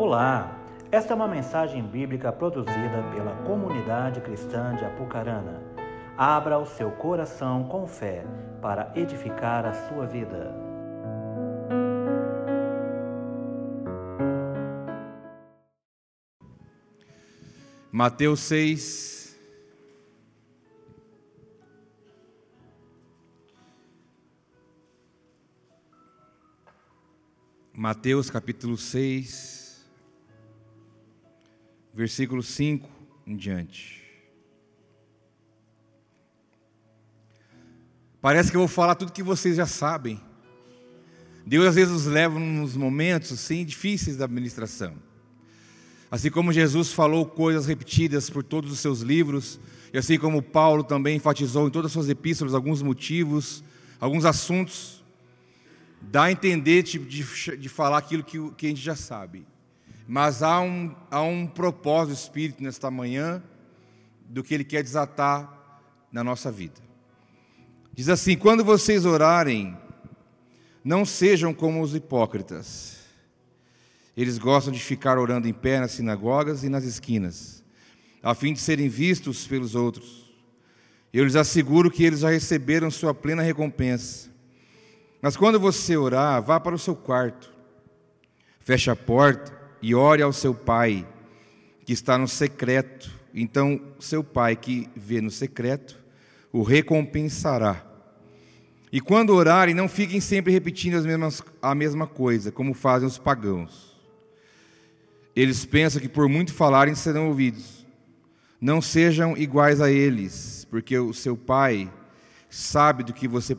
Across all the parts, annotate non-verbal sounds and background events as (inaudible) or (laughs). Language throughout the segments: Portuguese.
Olá, esta é uma mensagem bíblica produzida pela comunidade cristã de Apucarana. Abra o seu coração com fé para edificar a sua vida. Mateus 6. Mateus capítulo 6, versículo 5 em diante. Parece que eu vou falar tudo que vocês já sabem. Deus às vezes nos leva nos momentos assim difíceis da administração. Assim como Jesus falou coisas repetidas por todos os seus livros, e assim como Paulo também enfatizou em todas as suas epístolas alguns motivos, alguns assuntos, dá a entender de, de, de falar aquilo que, que, a gente já sabe. Mas há um, há um propósito Espírito nesta manhã do que Ele quer desatar na nossa vida. Diz assim: quando vocês orarem, não sejam como os hipócritas. Eles gostam de ficar orando em pé nas sinagogas e nas esquinas, a fim de serem vistos pelos outros. Eu lhes asseguro que eles já receberam sua plena recompensa. Mas quando você orar, vá para o seu quarto, feche a porta e ore ao seu pai, que está no secreto. Então, seu pai que vê no secreto, o recompensará. E quando orarem, não fiquem sempre repetindo as mesmas, a mesma coisa, como fazem os pagãos. Eles pensam que por muito falarem serão ouvidos. Não sejam iguais a eles, porque o seu pai sabe do que, você,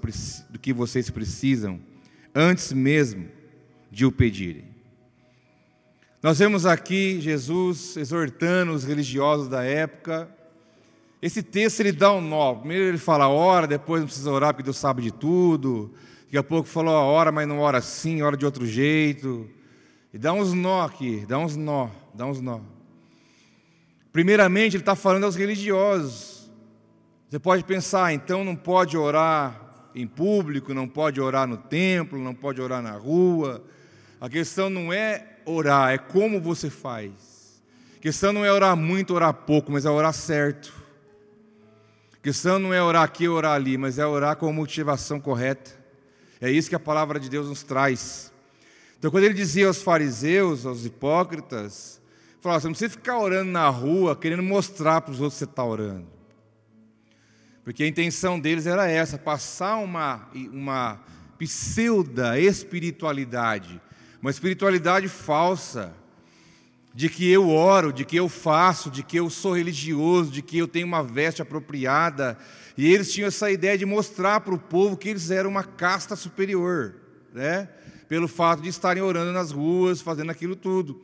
do que vocês precisam antes mesmo de o pedirem. Nós vemos aqui Jesus exortando os religiosos da época. Esse texto ele dá um nó. Primeiro ele fala hora, depois não precisa orar porque Deus sabe de tudo. Daqui a pouco falou a hora, mas não ora assim, ora de outro jeito. E dá uns nó aqui, dá uns nó, dá uns nó. Primeiramente, ele está falando aos religiosos. Você pode pensar, então não pode orar em público, não pode orar no templo, não pode orar na rua. A questão não é orar, é como você faz. A questão não é orar muito, orar pouco, mas é orar certo. A questão não é orar aqui, orar ali, mas é orar com a motivação correta. É isso que a palavra de Deus nos traz. Então, quando ele dizia aos fariseus, aos hipócritas, falava: você não precisa ficar orando na rua, querendo mostrar para os outros que você está orando. Porque a intenção deles era essa: passar uma, uma pseudo-espiritualidade, uma espiritualidade falsa, de que eu oro, de que eu faço, de que eu sou religioso, de que eu tenho uma veste apropriada. E eles tinham essa ideia de mostrar para o povo que eles eram uma casta superior, né? pelo fato de estarem orando nas ruas, fazendo aquilo tudo.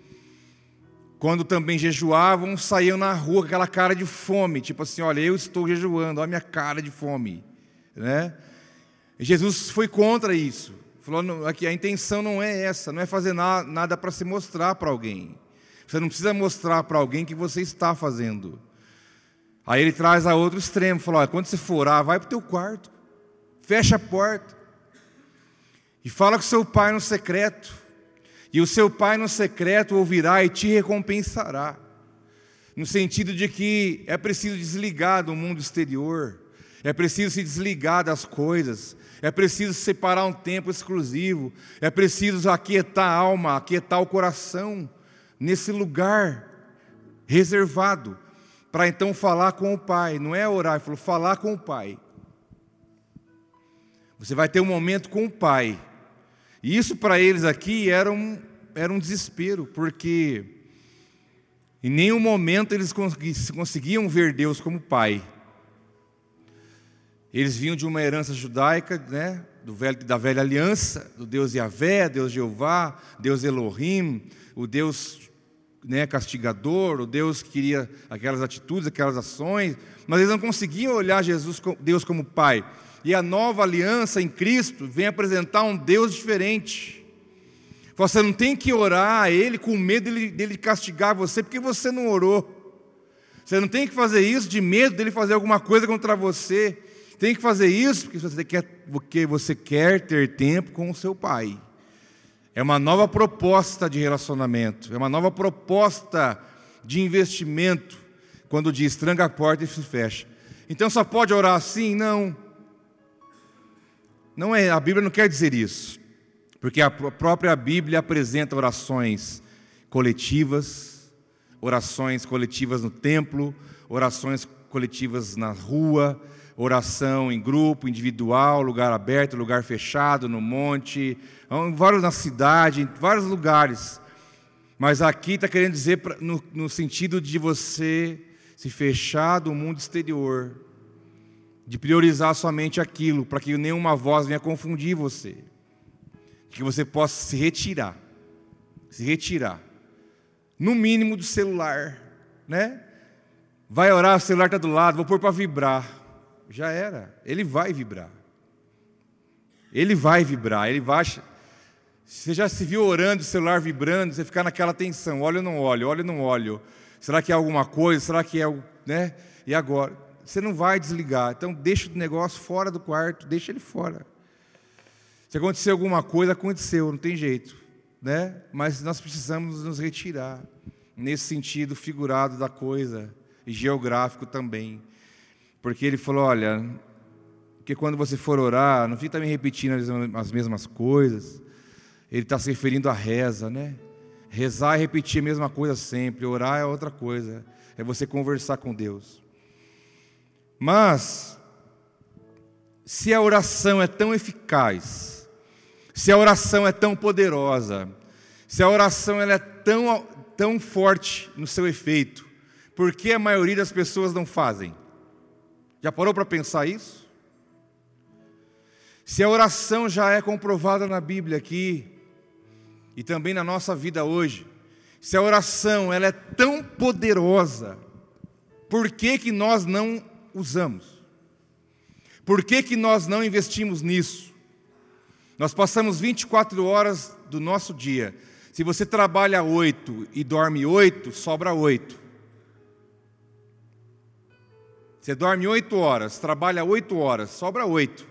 Quando também jejuavam, saíam na rua com aquela cara de fome, tipo assim: olha, eu estou jejuando, olha a minha cara de fome. Né? Jesus foi contra isso. Falou que a intenção não é essa, não é fazer nada para se mostrar para alguém. Você não precisa mostrar para alguém que você está fazendo. Aí ele traz a outro extremo, falou: quando você for vai para o teu quarto, fecha a porta, e fala com seu pai no secreto, e o seu pai no secreto ouvirá e te recompensará. No sentido de que é preciso desligar do mundo exterior, é preciso se desligar das coisas, é preciso separar um tempo exclusivo, é preciso aquietar a alma, aquietar o coração, nesse lugar reservado, para então falar com o Pai. Não é orar, falou falar com o Pai. Você vai ter um momento com o Pai, e isso para eles aqui era um, era um desespero, porque em nenhum momento eles conseguiam ver Deus como Pai. Eles vinham de uma herança judaica, né, do velho, da velha aliança, do Deus Yahvé, Deus Jeová, Deus Elohim, o Deus né, castigador, o Deus que queria aquelas atitudes, aquelas ações, mas eles não conseguiam olhar Jesus, Deus como Pai. E a nova aliança em Cristo vem apresentar um Deus diferente. Você não tem que orar a Ele com medo dele, dele castigar você, porque você não orou. Você não tem que fazer isso de medo dele fazer alguma coisa contra você. Tem que fazer isso porque você quer, porque você quer ter tempo com o seu pai. É uma nova proposta de relacionamento, é uma nova proposta de investimento quando diz tranca a porta e se fecha. Então só pode orar assim? Não. Não é, a Bíblia não quer dizer isso. Porque a própria Bíblia apresenta orações coletivas, orações coletivas no templo, orações coletivas na rua, oração em grupo, individual, lugar aberto, lugar fechado, no monte, vários na cidade, em vários lugares. Mas aqui está querendo dizer no, no sentido de você se fechar do mundo exterior, de priorizar somente aquilo, para que nenhuma voz venha confundir você, que você possa se retirar, se retirar, no mínimo do celular, né? Vai orar, o celular está do lado, vou pôr para vibrar já era. Ele vai vibrar. Ele vai vibrar, ele vai. Você já se viu orando, o celular vibrando, você ficar naquela tensão, olha ou não olho, olha ou não olho. Será que é alguma coisa? Será que é, né? E agora? Você não vai desligar. Então deixa o negócio fora do quarto, deixa ele fora. Se acontecer alguma coisa, aconteceu, não tem jeito, né? Mas nós precisamos nos retirar nesse sentido figurado da coisa e geográfico também. Porque ele falou: olha, que quando você for orar, não fique também repetindo as mesmas coisas. Ele está se referindo à reza, né? Rezar é repetir a mesma coisa sempre, orar é outra coisa, é você conversar com Deus. Mas, se a oração é tão eficaz, se a oração é tão poderosa, se a oração ela é tão, tão forte no seu efeito, por que a maioria das pessoas não fazem? Já parou para pensar isso? Se a oração já é comprovada na Bíblia aqui e também na nossa vida hoje, se a oração ela é tão poderosa, por que, que nós não usamos? Por que, que nós não investimos nisso? Nós passamos 24 horas do nosso dia. Se você trabalha oito e dorme oito, sobra oito. Você dorme oito horas, trabalha oito horas, sobra oito.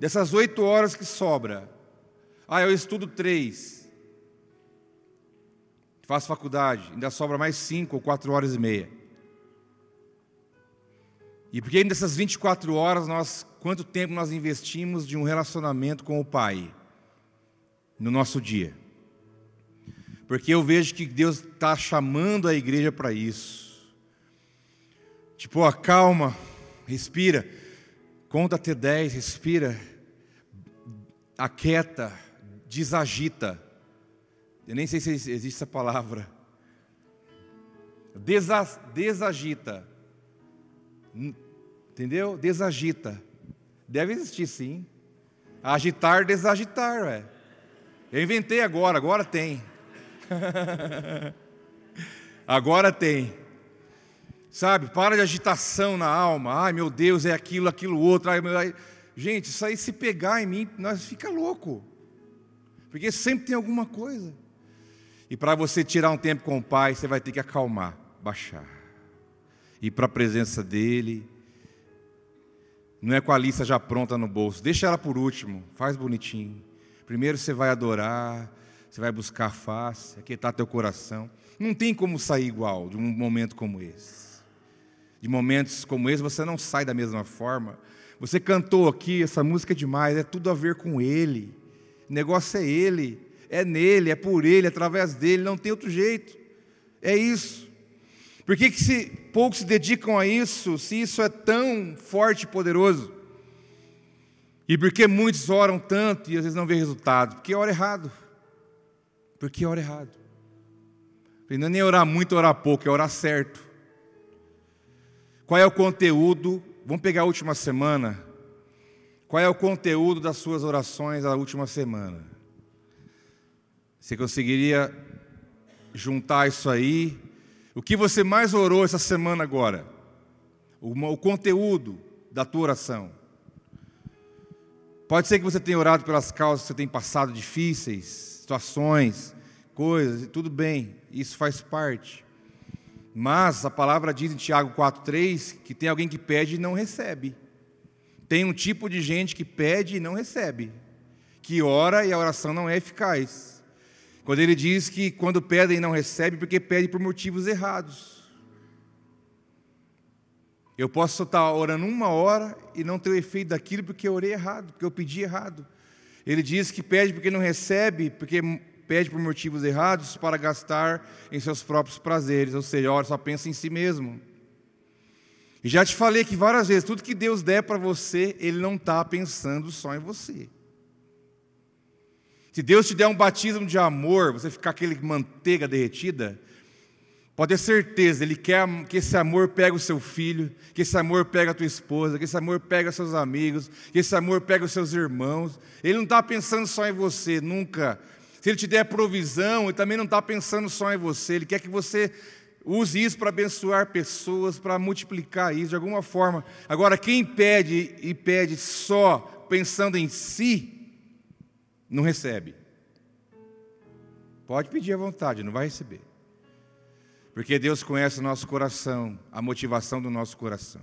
Dessas oito horas que sobra, ah, eu estudo três, faço faculdade, ainda sobra mais cinco ou quatro horas e meia. E porque dessas 24 horas, nós, quanto tempo nós investimos de um relacionamento com o Pai no nosso dia? Porque eu vejo que Deus está chamando a igreja para isso. Tipo, ó, calma, respira, conta até 10, respira, aquieta, desagita. Eu nem sei se existe essa palavra. Desa, desagita. Entendeu? Desagita. Deve existir sim. Agitar, desagitar, ué. Eu inventei agora, agora tem. (laughs) agora tem. Sabe, para de agitação na alma. Ai, meu Deus, é aquilo, aquilo outro. Ai, meu... Gente, isso aí se pegar em mim, nós fica louco. Porque sempre tem alguma coisa. E para você tirar um tempo com o Pai, você vai ter que acalmar, baixar. Ir para a presença dEle. Não é com a lista já pronta no bolso. Deixa ela por último, faz bonitinho. Primeiro você vai adorar, você vai buscar a face, aquietar teu coração. Não tem como sair igual de um momento como esse de momentos como esse, você não sai da mesma forma. Você cantou aqui, essa música é demais, é tudo a ver com Ele. O negócio é Ele, é nele, é por Ele, é através dele, não tem outro jeito. É isso. Por que, que se, poucos se dedicam a isso, se isso é tão forte e poderoso? E por que muitos oram tanto e às vezes não vê resultado? Porque ora errado. Porque ora errado. Não é nem orar muito, orar pouco, é orar certo. Qual é o conteúdo? Vamos pegar a última semana. Qual é o conteúdo das suas orações da última semana? Você conseguiria juntar isso aí? O que você mais orou essa semana agora? O, conteúdo da tua oração. Pode ser que você tenha orado pelas causas que você tem passado difíceis, situações, coisas, tudo bem, isso faz parte. Mas a palavra diz em Tiago 4,3 que tem alguém que pede e não recebe. Tem um tipo de gente que pede e não recebe. que ora e a oração não é eficaz. Quando ele diz que quando pedem não recebe porque pede por motivos errados. Eu posso estar orando uma hora e não ter o efeito daquilo porque eu orei errado, porque eu pedi errado. Ele diz que pede porque não recebe, porque pede por motivos errados para gastar em seus próprios prazeres, ou seja, ora só pensa em si mesmo. E já te falei que várias vezes, tudo que Deus der para você, Ele não está pensando só em você. Se Deus te der um batismo de amor, você ficar aquele manteiga derretida, pode ter certeza, Ele quer que esse amor pegue o seu filho, que esse amor pegue a tua esposa, que esse amor pegue os seus amigos, que esse amor pegue os seus irmãos. Ele não está pensando só em você, nunca. Se Ele te der provisão, Ele também não está pensando só em você, Ele quer que você Use isso para abençoar pessoas, para multiplicar isso de alguma forma. Agora, quem pede e pede só pensando em si, não recebe. Pode pedir à vontade, não vai receber. Porque Deus conhece o nosso coração, a motivação do nosso coração.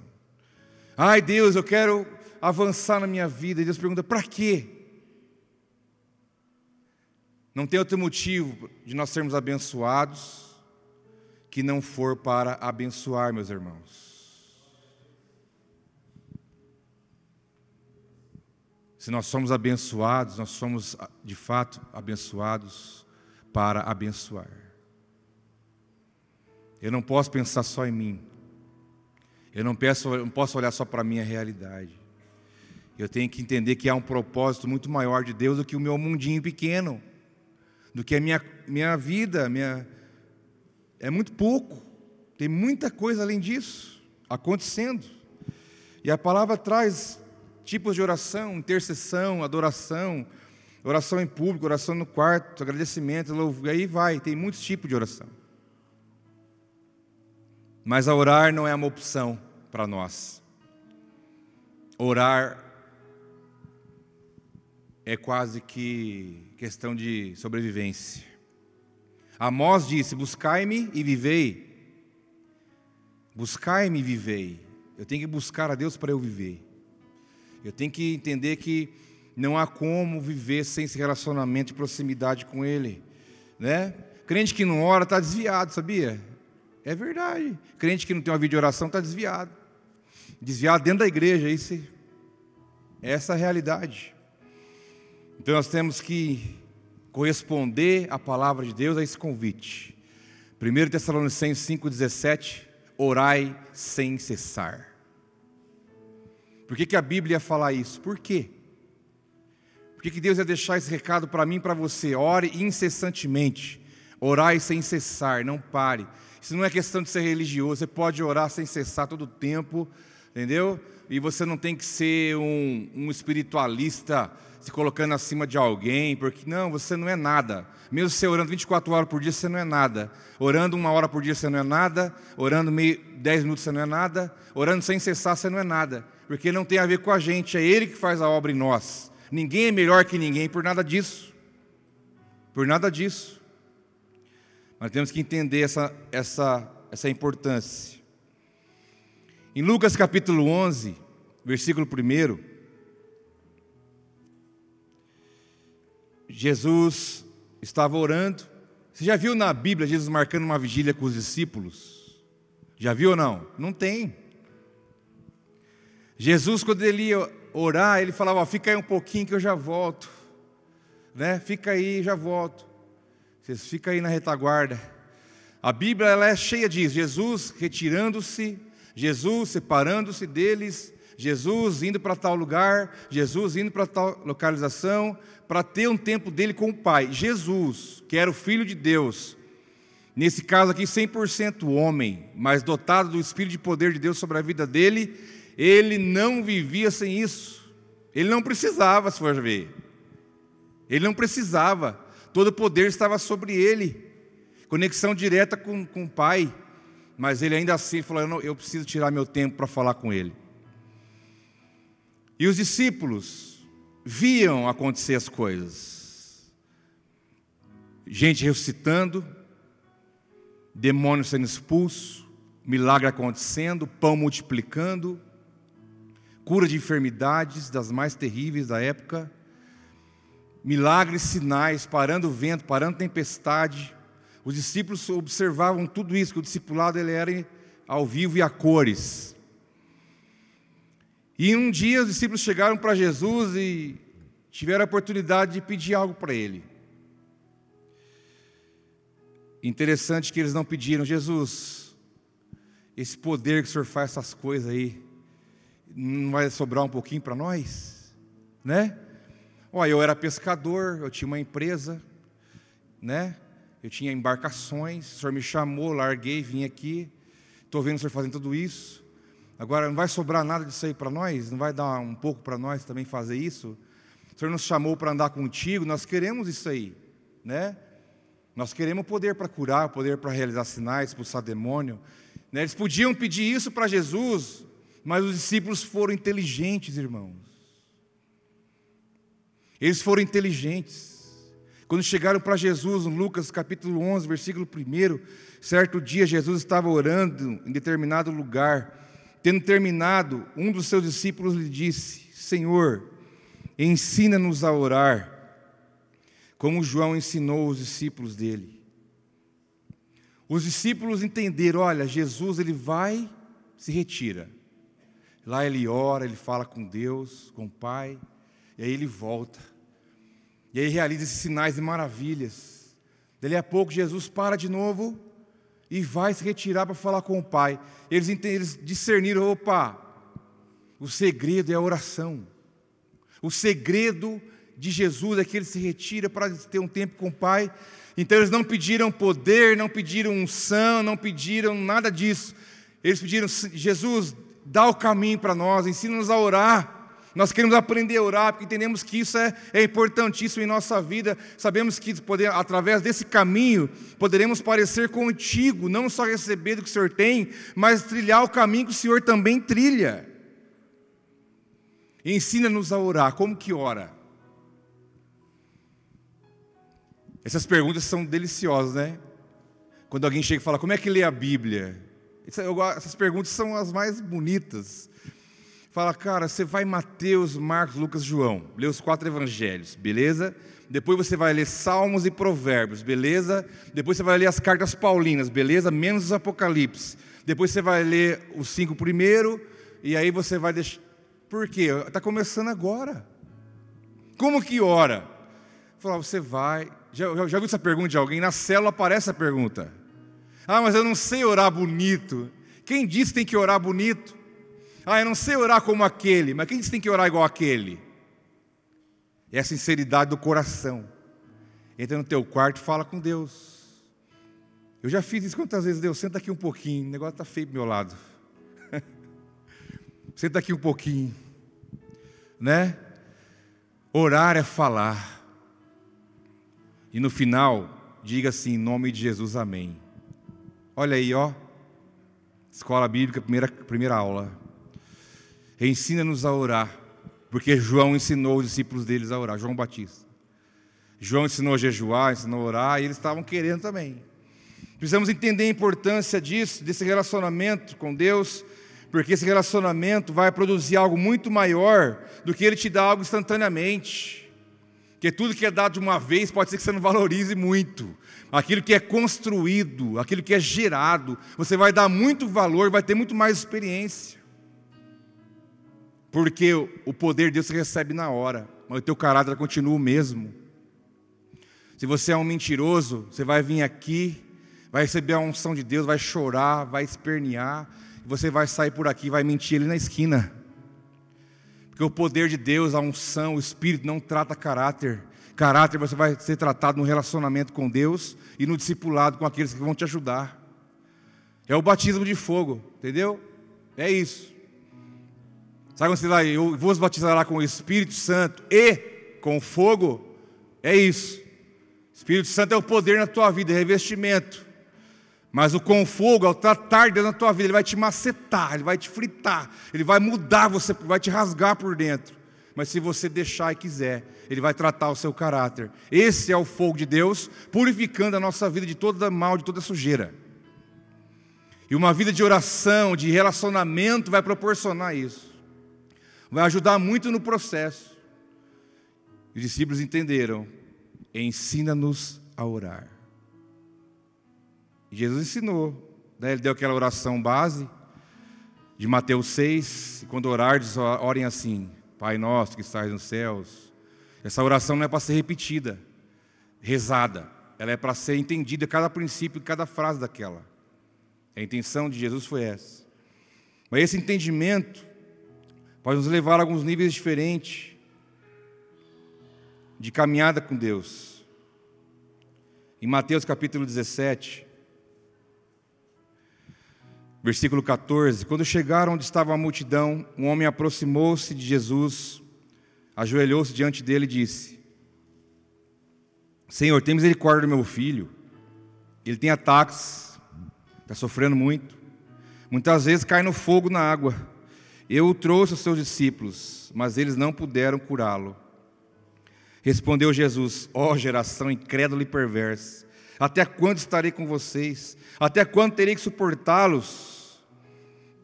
Ai, Deus, eu quero avançar na minha vida. E Deus pergunta: para quê? Não tem outro motivo de nós sermos abençoados que não for para abençoar, meus irmãos. Se nós somos abençoados, nós somos de fato abençoados para abençoar. Eu não posso pensar só em mim. Eu não, peço, não posso olhar só para a minha realidade. Eu tenho que entender que há um propósito muito maior de Deus do que o meu mundinho pequeno, do que a minha, minha vida, minha, é muito pouco, tem muita coisa além disso acontecendo. E a palavra traz tipos de oração, intercessão, adoração, oração em público, oração no quarto, agradecimento, louvor, aí vai, tem muitos tipos de oração. Mas a orar não é uma opção para nós. Orar é quase que questão de sobrevivência. Amós disse: Buscai-me e vivei. Buscai-me e vivei. Eu tenho que buscar a Deus para eu viver. Eu tenho que entender que não há como viver sem esse relacionamento de proximidade com Ele. Né? Crente que não ora está desviado, sabia? É verdade. Crente que não tem uma vida de oração está desviado. Desviado dentro da igreja, isso, é essa a realidade. Então nós temos que corresponder à palavra de Deus a esse convite. 1 Tessalonicenses 5,17, orai sem cessar. Por que, que a Bíblia ia falar isso? Por quê? Por que, que Deus ia deixar esse recado para mim e para você? Ore incessantemente, orai sem cessar, não pare. Isso não é questão de ser religioso, você pode orar sem cessar todo o tempo, entendeu? E você não tem que ser um, um espiritualista se colocando acima de alguém, porque não, você não é nada. Mesmo você orando 24 horas por dia, você não é nada. Orando uma hora por dia, você não é nada. Orando meio, 10 minutos, você não é nada. Orando sem cessar, você não é nada. Porque não tem a ver com a gente, é Ele que faz a obra em nós. Ninguém é melhor que ninguém por nada disso. Por nada disso. Mas temos que entender essa, essa, essa importância. Em Lucas capítulo 11, versículo 1. Jesus estava orando. Você já viu na Bíblia Jesus marcando uma vigília com os discípulos? Já viu ou não? Não tem. Jesus, quando ele ia orar, ele falava: fica aí um pouquinho que eu já volto. Né? Fica aí, já volto. Vocês ficam aí na retaguarda. A Bíblia ela é cheia disso: Jesus retirando-se, Jesus separando-se deles, Jesus indo para tal lugar, Jesus indo para tal localização, para ter um tempo dele com o Pai. Jesus, que era o Filho de Deus, nesse caso aqui 100% homem, mas dotado do Espírito de poder de Deus sobre a vida dele, ele não vivia sem isso. Ele não precisava, se for ver. Ele não precisava. Todo o poder estava sobre ele. Conexão direta com, com o Pai. Mas ele ainda assim falou: eu, não, eu preciso tirar meu tempo para falar com ele. E os discípulos, viam acontecer as coisas. Gente ressuscitando, demônio sendo expulso, milagre acontecendo, pão multiplicando, cura de enfermidades das mais terríveis da época. milagres, sinais, parando o vento, parando tempestade. Os discípulos observavam tudo isso, que o discipulado ele era ao vivo e a cores. E um dia os discípulos chegaram para Jesus e tiveram a oportunidade de pedir algo para ele. Interessante que eles não pediram, Jesus, esse poder que o Senhor faz essas coisas aí, não vai sobrar um pouquinho para nós? Né? Olha, eu era pescador, eu tinha uma empresa, né? Eu tinha embarcações, o Senhor me chamou, larguei, vim aqui, estou vendo o Senhor fazendo tudo isso. Agora, não vai sobrar nada disso aí para nós? Não vai dar um pouco para nós também fazer isso? O Senhor nos chamou para andar contigo, nós queremos isso aí, né? Nós queremos poder para curar, poder para realizar sinais, expulsar demônio. Né? Eles podiam pedir isso para Jesus, mas os discípulos foram inteligentes, irmãos. Eles foram inteligentes. Quando chegaram para Jesus, em Lucas capítulo 11, versículo 1, certo dia Jesus estava orando em determinado lugar. Tendo terminado, um dos seus discípulos lhe disse: Senhor, ensina-nos a orar, como João ensinou os discípulos dele. Os discípulos entenderam: olha, Jesus ele vai, se retira. Lá ele ora, ele fala com Deus, com o Pai, e aí ele volta. E aí realiza esses sinais e maravilhas. Dali a pouco Jesus para de novo e vai se retirar para falar com o Pai. Eles, eles discerniram: opa, o segredo é a oração. O segredo de Jesus é que ele se retira para ter um tempo com o Pai. Então eles não pediram poder, não pediram unção, não pediram nada disso. Eles pediram: Jesus, dá o caminho para nós, ensina-nos a orar. Nós queremos aprender a orar, porque entendemos que isso é, é importantíssimo em nossa vida. Sabemos que poder, através desse caminho poderemos parecer contigo, não só receber do que o Senhor tem, mas trilhar o caminho que o Senhor também trilha. Ensina-nos a orar. Como que ora? Essas perguntas são deliciosas, né? Quando alguém chega e fala, como é que lê a Bíblia? Essas perguntas são as mais bonitas. Fala, cara, você vai Mateus, Marcos, Lucas, João, lê os quatro evangelhos, beleza? Depois você vai ler Salmos e Provérbios, beleza? Depois você vai ler as cartas paulinas, beleza? Menos os Apocalipse. Depois você vai ler os cinco primeiro, e aí você vai deixar. Por quê? Está começando agora. Como que ora? Fala, você vai. Já, já, já viu essa pergunta de alguém? Na célula aparece a pergunta. Ah, mas eu não sei orar bonito. Quem disse que tem que orar bonito? Ah, eu não sei orar como aquele, mas quem disse que tem que orar igual aquele? É a sinceridade do coração. Entra no teu quarto e fala com Deus. Eu já fiz isso quantas vezes, Deus, senta aqui um pouquinho, o negócio está feio do meu lado. (laughs) senta aqui um pouquinho. Né? Orar é falar. E no final, diga assim, em nome de Jesus, amém. Olha aí, ó. Escola Bíblica, primeira, primeira aula. Ensina-nos a orar, porque João ensinou os discípulos deles a orar, João Batista. João ensinou a jejuar, ensinou a orar, e eles estavam querendo também. Precisamos entender a importância disso, desse relacionamento com Deus, porque esse relacionamento vai produzir algo muito maior do que ele te dá algo instantaneamente. Porque tudo que é dado de uma vez pode ser que você não valorize muito. Aquilo que é construído, aquilo que é gerado, você vai dar muito valor, vai ter muito mais experiência. Porque o poder de Deus se recebe na hora, mas o teu caráter continua o mesmo. Se você é um mentiroso, você vai vir aqui, vai receber a unção de Deus, vai chorar, vai espernear, você vai sair por aqui, vai mentir ali na esquina. Porque o poder de Deus, a unção, o Espírito não trata caráter. Caráter você vai ser tratado no relacionamento com Deus e no discipulado com aqueles que vão te ajudar. É o batismo de fogo, entendeu? É isso. Sabe quando você lá, eu vos batizará com o Espírito Santo e com fogo? É isso. Espírito Santo é o poder na tua vida, é revestimento. Mas o com fogo, ao tratar Deus na tua vida, ele vai te macetar, ele vai te fritar, ele vai mudar você, vai te rasgar por dentro. Mas se você deixar e quiser, ele vai tratar o seu caráter. Esse é o fogo de Deus, purificando a nossa vida de toda mal, de toda sujeira. E uma vida de oração, de relacionamento vai proporcionar isso vai ajudar muito no processo. Os discípulos entenderam: ensina-nos a orar. Jesus ensinou, né? ele deu aquela oração base de Mateus 6, e quando orardes, orem assim: Pai nosso que estás nos céus. Essa oração não é para ser repetida, rezada, ela é para ser entendida, cada princípio, cada frase daquela. A intenção de Jesus foi essa. Mas esse entendimento pode nos levar a alguns níveis diferentes de caminhada com Deus. Em Mateus capítulo 17, versículo 14: Quando chegaram onde estava a multidão, um homem aproximou-se de Jesus, ajoelhou-se diante dele e disse: Senhor, tem misericórdia do meu filho. Ele tem ataques, está sofrendo muito. Muitas vezes cai no fogo na água. Eu o trouxe aos seus discípulos, mas eles não puderam curá-lo. Respondeu Jesus: Ó oh, geração incrédula e perversa, até quando estarei com vocês? Até quando terei que suportá-los?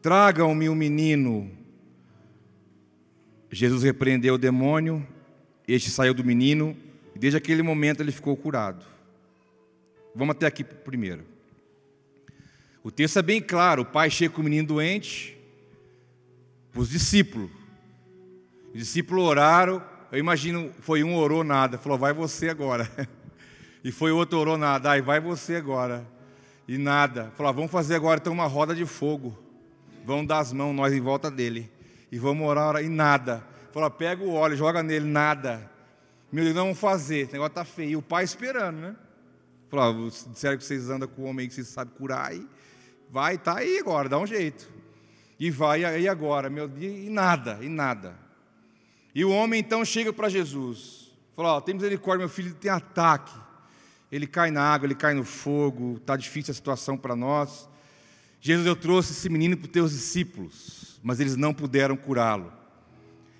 Tragam-me o um menino. Jesus repreendeu o demônio, este saiu do menino, e desde aquele momento ele ficou curado. Vamos até aqui primeiro. O texto é bem claro: o pai chega com o menino doente, para os discípulos. Os discípulos oraram, eu imagino, foi um orou nada, falou, vai você agora. (laughs) E foi outro orou nada, aí vai você agora. E nada. Falou, ah, vamos fazer agora então uma roda de fogo. Vamos dar as mãos, nós em volta dele. E vamos orar, e nada. Falou, pega o óleo, joga nele, nada. Meu Deus, não vamos fazer, esse negócio está feio. E o pai esperando, né? Falou, ah, disseram que vocês andam com o homem que vocês sabem curar, e vai, tá aí agora, dá um jeito. E vai, e agora, meu Deus, e nada, e nada. E o homem então chega para Jesus, fala: oh, tem misericórdia, meu filho tem ataque. Ele cai na água, ele cai no fogo, está difícil a situação para nós. Jesus, eu trouxe esse menino para os teus discípulos, mas eles não puderam curá-lo.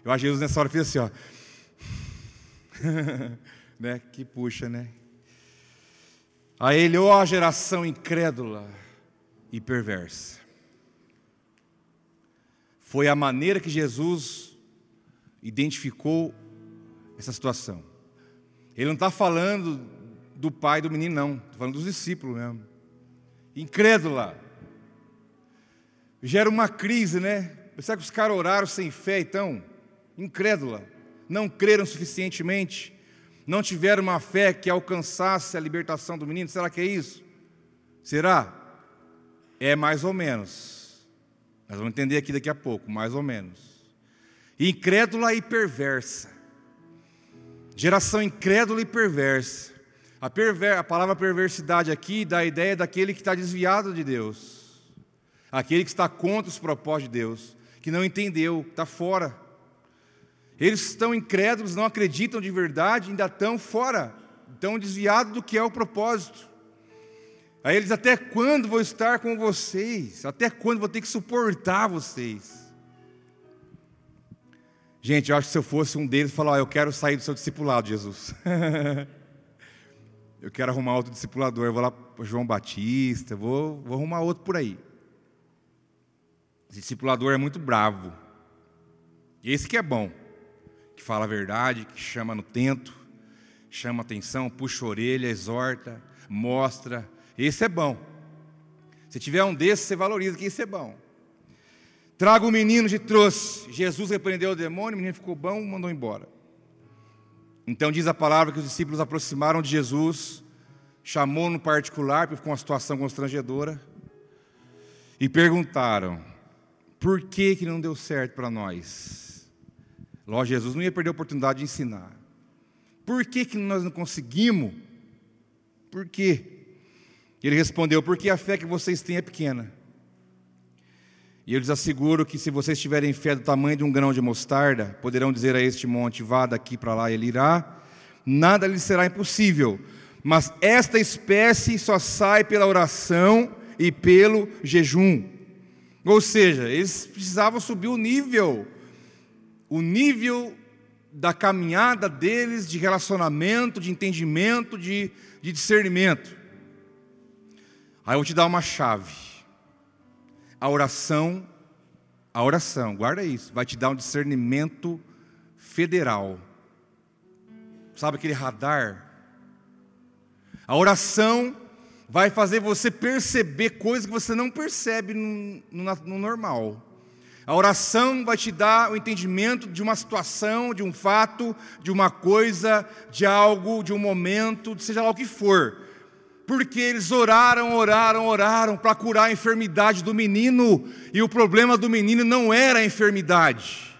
Eu acho que Jesus nessa hora fez assim, ó. (laughs) né? Que puxa, né? Aí ele, ó, oh, a geração incrédula e perversa. Foi a maneira que Jesus identificou essa situação. Ele não está falando do pai do menino, não, está falando dos discípulos mesmo. Incrédula. Gera uma crise, né? Será que os caras oraram sem fé, então? Incrédula. Não creram suficientemente. Não tiveram uma fé que alcançasse a libertação do menino. Será que é isso? Será? É mais ou menos. Nós vamos entender aqui daqui a pouco, mais ou menos incrédula e perversa. Geração incrédula e perversa. A, perver, a palavra perversidade aqui dá a ideia daquele que está desviado de Deus, aquele que está contra os propósitos de Deus, que não entendeu, está fora. Eles estão incrédulos, não acreditam de verdade, ainda estão fora, estão desviados do que é o propósito. Aí eles, até quando vou estar com vocês? Até quando vou ter que suportar vocês? Gente, eu acho que se eu fosse um deles, falar, oh, eu quero sair do seu discipulado, Jesus. (laughs) eu quero arrumar outro discipulador, eu vou lá para João Batista, vou, vou arrumar outro por aí. Discipulador é muito bravo. Esse que é bom, que fala a verdade, que chama no tento, chama atenção, puxa a orelha, exorta, mostra. Esse é bom. Se tiver um desses, você valoriza que esse é bom. Traga o menino de trouxe. Jesus repreendeu o demônio, o menino ficou bom, mandou embora. Então diz a palavra que os discípulos aproximaram de Jesus, chamou no particular, porque ficou uma situação constrangedora, e perguntaram: por que, que não deu certo para nós? Lógico, Jesus não ia perder a oportunidade de ensinar. Por que, que nós não conseguimos? Por quê? Ele respondeu: porque a fé que vocês têm é pequena. E eu lhes asseguro que se vocês tiverem fé do tamanho de um grão de mostarda, poderão dizer a este monte: vá daqui para lá, e ele irá. Nada lhe será impossível. Mas esta espécie só sai pela oração e pelo jejum. Ou seja, eles precisavam subir o nível, o nível da caminhada deles de relacionamento, de entendimento, de, de discernimento. Aí eu vou te dar uma chave a oração, a oração, guarda isso, vai te dar um discernimento federal. sabe aquele radar? A oração vai fazer você perceber coisas que você não percebe no, no, no normal. A oração vai te dar o entendimento de uma situação, de um fato, de uma coisa, de algo, de um momento, seja lá o que for. Porque eles oraram, oraram, oraram para curar a enfermidade do menino, e o problema do menino não era a enfermidade.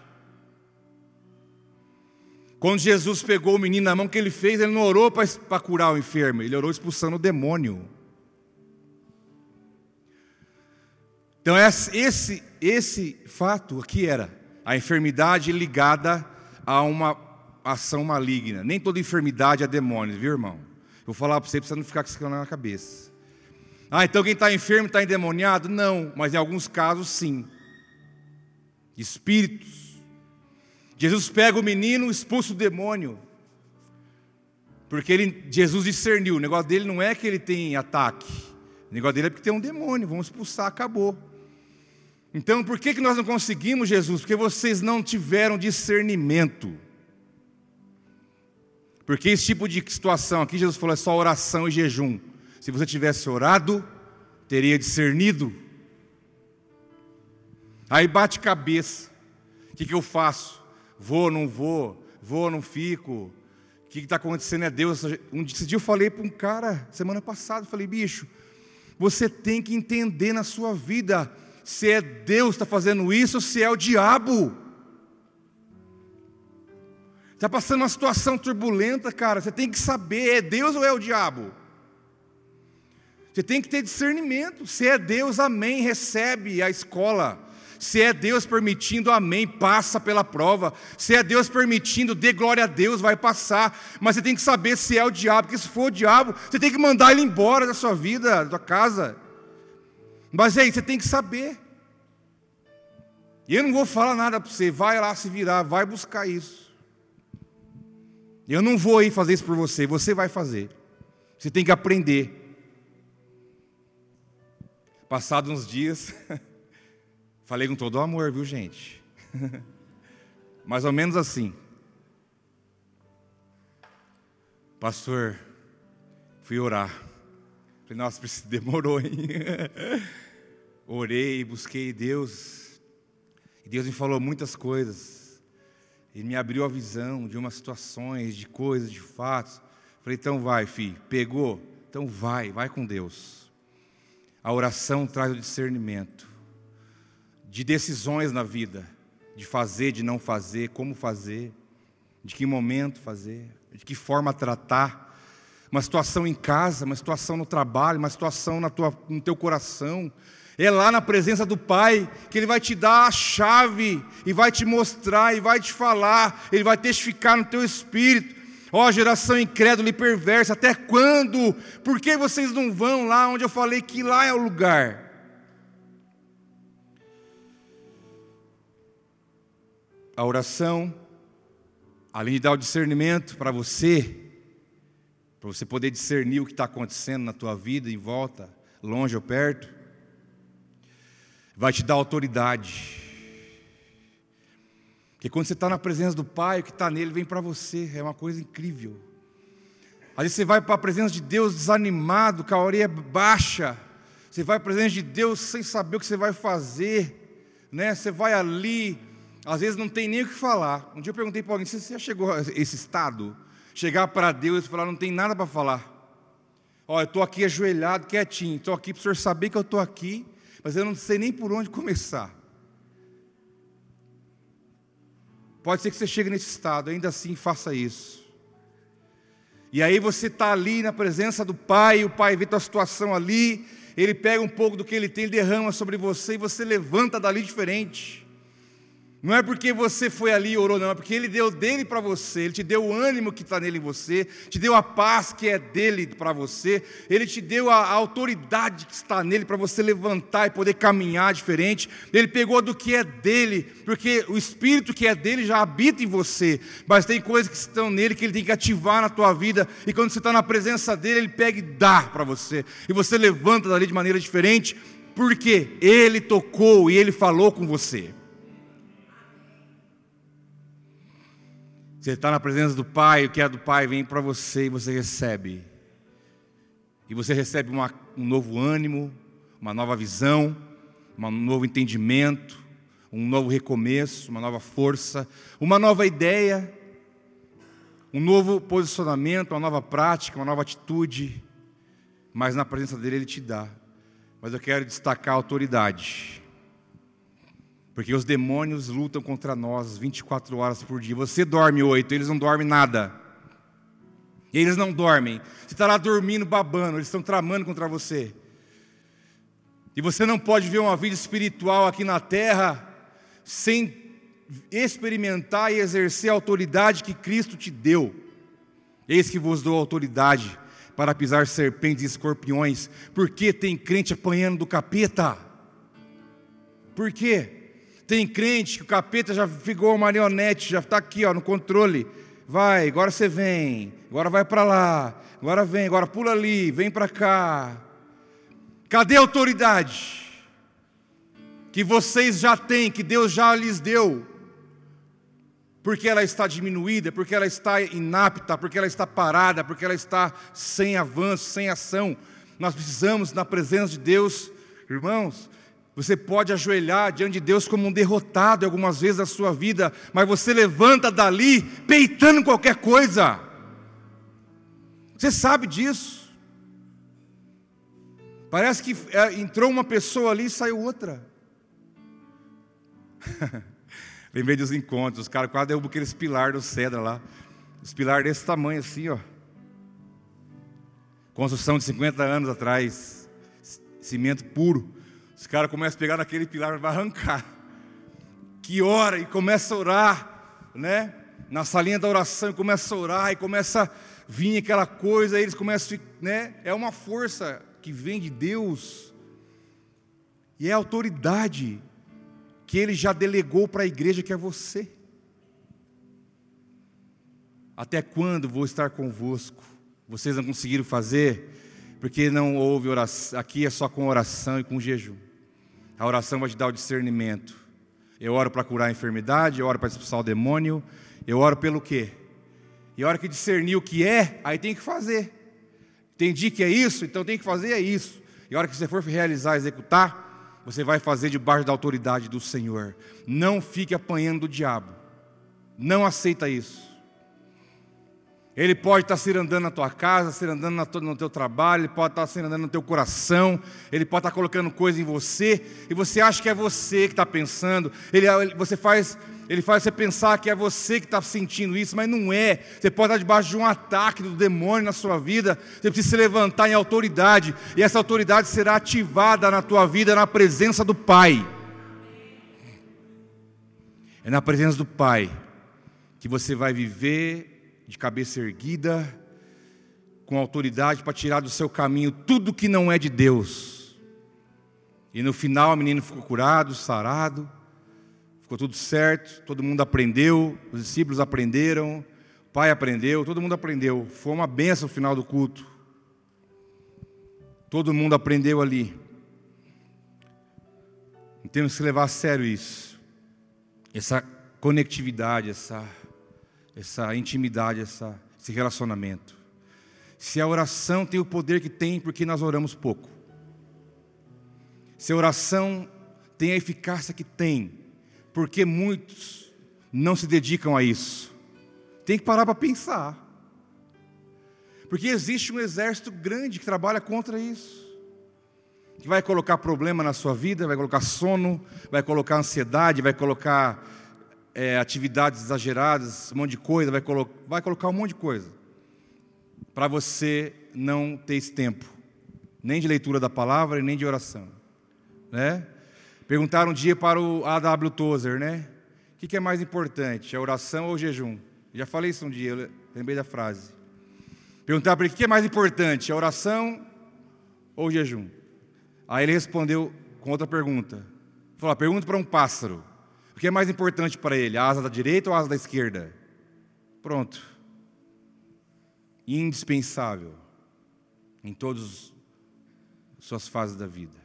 Quando Jesus pegou o menino na mão, o que ele fez? Ele não orou para curar o enfermo, ele orou expulsando o demônio. Então, esse, esse fato aqui era a enfermidade ligada a uma ação maligna. Nem toda enfermidade é demônio, viu, irmão? Vou falar para você para você não ficar com isso na cabeça. Ah, então quem está enfermo está endemoniado? Não, mas em alguns casos sim. Espíritos. Jesus pega o menino, expulsa o demônio. Porque ele, Jesus discerniu, o negócio dele não é que ele tem ataque. O negócio dele é porque tem um demônio, vamos expulsar, acabou. Então, por que, que nós não conseguimos, Jesus? Porque vocês não tiveram discernimento. Porque esse tipo de situação aqui, Jesus falou, é só oração e jejum. Se você tivesse orado, teria discernido. Aí bate cabeça. O que, que eu faço? Vou, não vou? Vou, não fico? O que está acontecendo é Deus. Um dia, eu falei para um cara, semana passada, falei, bicho, você tem que entender na sua vida se é Deus que está fazendo isso ou se é o diabo. Está passando uma situação turbulenta, cara. Você tem que saber: é Deus ou é o diabo? Você tem que ter discernimento. Se é Deus, amém, recebe a escola. Se é Deus permitindo, amém, passa pela prova. Se é Deus permitindo, dê glória a Deus, vai passar. Mas você tem que saber se é o diabo, porque se for o diabo, você tem que mandar ele embora da sua vida, da sua casa. Mas aí, você tem que saber. E eu não vou falar nada para você, vai lá se virar, vai buscar isso. Eu não vou ir fazer isso por você, você vai fazer. Você tem que aprender. Passados uns dias, (laughs) falei com todo amor, viu gente? (laughs) Mais ou menos assim. Pastor, fui orar. Falei, nossa, (laughs) demorou, hein? Orei, busquei Deus. E Deus me falou muitas coisas. Ele me abriu a visão de umas situações, de coisas, de fatos. Falei, então vai, filho. Pegou? Então vai, vai com Deus. A oração traz o discernimento de decisões na vida, de fazer, de não fazer, como fazer, de que momento fazer, de que forma tratar uma situação em casa, uma situação no trabalho, uma situação na tua, no teu coração. É lá na presença do Pai que Ele vai te dar a chave e vai te mostrar e vai te falar, Ele vai testificar no teu espírito. Ó oh, geração incrédula e perversa, até quando? Por que vocês não vão lá onde eu falei que lá é o lugar? A oração, além de dar o discernimento para você, para você poder discernir o que está acontecendo na tua vida, em volta, longe ou perto. Vai te dar autoridade. Porque quando você está na presença do Pai, o que está nele vem para você, é uma coisa incrível. Às vezes você vai para a presença de Deus desanimado, com a orelha baixa. Você vai para a presença de Deus sem saber o que você vai fazer. Né? Você vai ali, às vezes não tem nem o que falar. Um dia eu perguntei para alguém: você já chegou a esse estado? chegar para Deus e falar: não tem nada para falar. Ó, eu estou aqui ajoelhado, quietinho, estou aqui para o senhor saber que eu estou aqui, mas eu não sei nem por onde começar. Pode ser que você chegue nesse estado, ainda assim faça isso. E aí você está ali na presença do Pai, o Pai vê tua situação ali, ele pega um pouco do que ele tem, derrama sobre você e você levanta dali diferente. Não é porque você foi ali e orou, não, é porque Ele deu dele para você, Ele te deu o ânimo que está nele em você, te deu a paz que é dele para você, Ele te deu a, a autoridade que está nele para você levantar e poder caminhar diferente. Ele pegou do que é dele, porque o Espírito que é dele já habita em você, mas tem coisas que estão nele que Ele tem que ativar na tua vida, e quando você está na presença dele, Ele pega e dá para você, e você levanta dali de maneira diferente, porque Ele tocou e Ele falou com você. Você está na presença do Pai, o que é do Pai vem para você e você recebe. E você recebe uma, um novo ânimo, uma nova visão, um novo entendimento, um novo recomeço, uma nova força, uma nova ideia, um novo posicionamento, uma nova prática, uma nova atitude. Mas na presença dele, ele te dá. Mas eu quero destacar a autoridade. Porque os demônios lutam contra nós 24 horas por dia. Você dorme oito, eles não dormem nada. Eles não dormem. Você está lá dormindo, babando, eles estão tramando contra você. E você não pode ver uma vida espiritual aqui na terra sem experimentar e exercer a autoridade que Cristo te deu. Eis que vos dou autoridade para pisar serpentes e escorpiões. Porque tem crente apanhando do capeta? Por quê? Tem crente que o capeta já ficou uma marionete, já está aqui ó, no controle. Vai, agora você vem, agora vai para lá, agora vem, agora pula ali, vem para cá. Cadê a autoridade? Que vocês já têm, que Deus já lhes deu. Porque ela está diminuída, porque ela está inapta, porque ela está parada, porque ela está sem avanço, sem ação. Nós precisamos, na presença de Deus, irmãos, você pode ajoelhar diante de Deus como um derrotado algumas vezes da sua vida, mas você levanta dali peitando qualquer coisa. Você sabe disso. Parece que é, entrou uma pessoa ali e saiu outra. (laughs) Lembrei dos encontros, os caras quase derrubam aqueles pilares do cedra lá. Os pilares desse tamanho assim, ó. Construção de 50 anos atrás. Cimento puro. Os caras começam a pegar naquele pilar, vai arrancar. Que ora e começa a orar, né? Na salinha da oração, e começa a orar e começa a vir aquela coisa, eles começam, né? É uma força que vem de Deus. E é a autoridade que ele já delegou para a igreja que é você. Até quando vou estar convosco? Vocês não conseguiram fazer? Porque não houve oração, aqui é só com oração e com jejum. A oração vai te dar o discernimento. Eu oro para curar a enfermidade, eu oro para expulsar o demônio, eu oro pelo quê? E a hora que discernir o que é, aí tem que fazer. Entendi que é isso, então tem que fazer é isso. E a hora que você for realizar, executar, você vai fazer debaixo da autoridade do Senhor. Não fique apanhando do diabo. Não aceita isso. Ele pode estar se andando na tua casa, andando no teu trabalho, ele pode estar se andando no teu coração, ele pode estar colocando coisa em você, e você acha que é você que está pensando, ele, você faz, ele faz você pensar que é você que está sentindo isso, mas não é. Você pode estar debaixo de um ataque do demônio na sua vida, você precisa se levantar em autoridade, e essa autoridade será ativada na tua vida na presença do Pai. É na presença do Pai que você vai viver de cabeça erguida, com autoridade para tirar do seu caminho tudo que não é de Deus. E no final o menino ficou curado, sarado, ficou tudo certo, todo mundo aprendeu, os discípulos aprenderam, o pai aprendeu, todo mundo aprendeu. Foi uma benção no final do culto. Todo mundo aprendeu ali. E temos que levar a sério isso. Essa conectividade, essa essa intimidade, essa, esse relacionamento. Se a oração tem o poder que tem, porque nós oramos pouco. Se a oração tem a eficácia que tem, porque muitos não se dedicam a isso. Tem que parar para pensar. Porque existe um exército grande que trabalha contra isso. Que vai colocar problema na sua vida, vai colocar sono, vai colocar ansiedade, vai colocar é, atividades exageradas, um monte de coisa, vai, colo vai colocar um monte de coisa, para você não ter esse tempo, nem de leitura da palavra e nem de oração. Né? Perguntaram um dia para o A.W. Tozer, né? O que, que é mais importante, a oração ou o jejum? Já falei isso um dia, lembrei da frase. Perguntaram para ele o que é mais importante, a oração ou o jejum? Aí ele respondeu com outra pergunta. Falou: pergunta para um pássaro. O que é mais importante para ele, a asa da direita ou a asa da esquerda? Pronto. Indispensável em todas as suas fases da vida.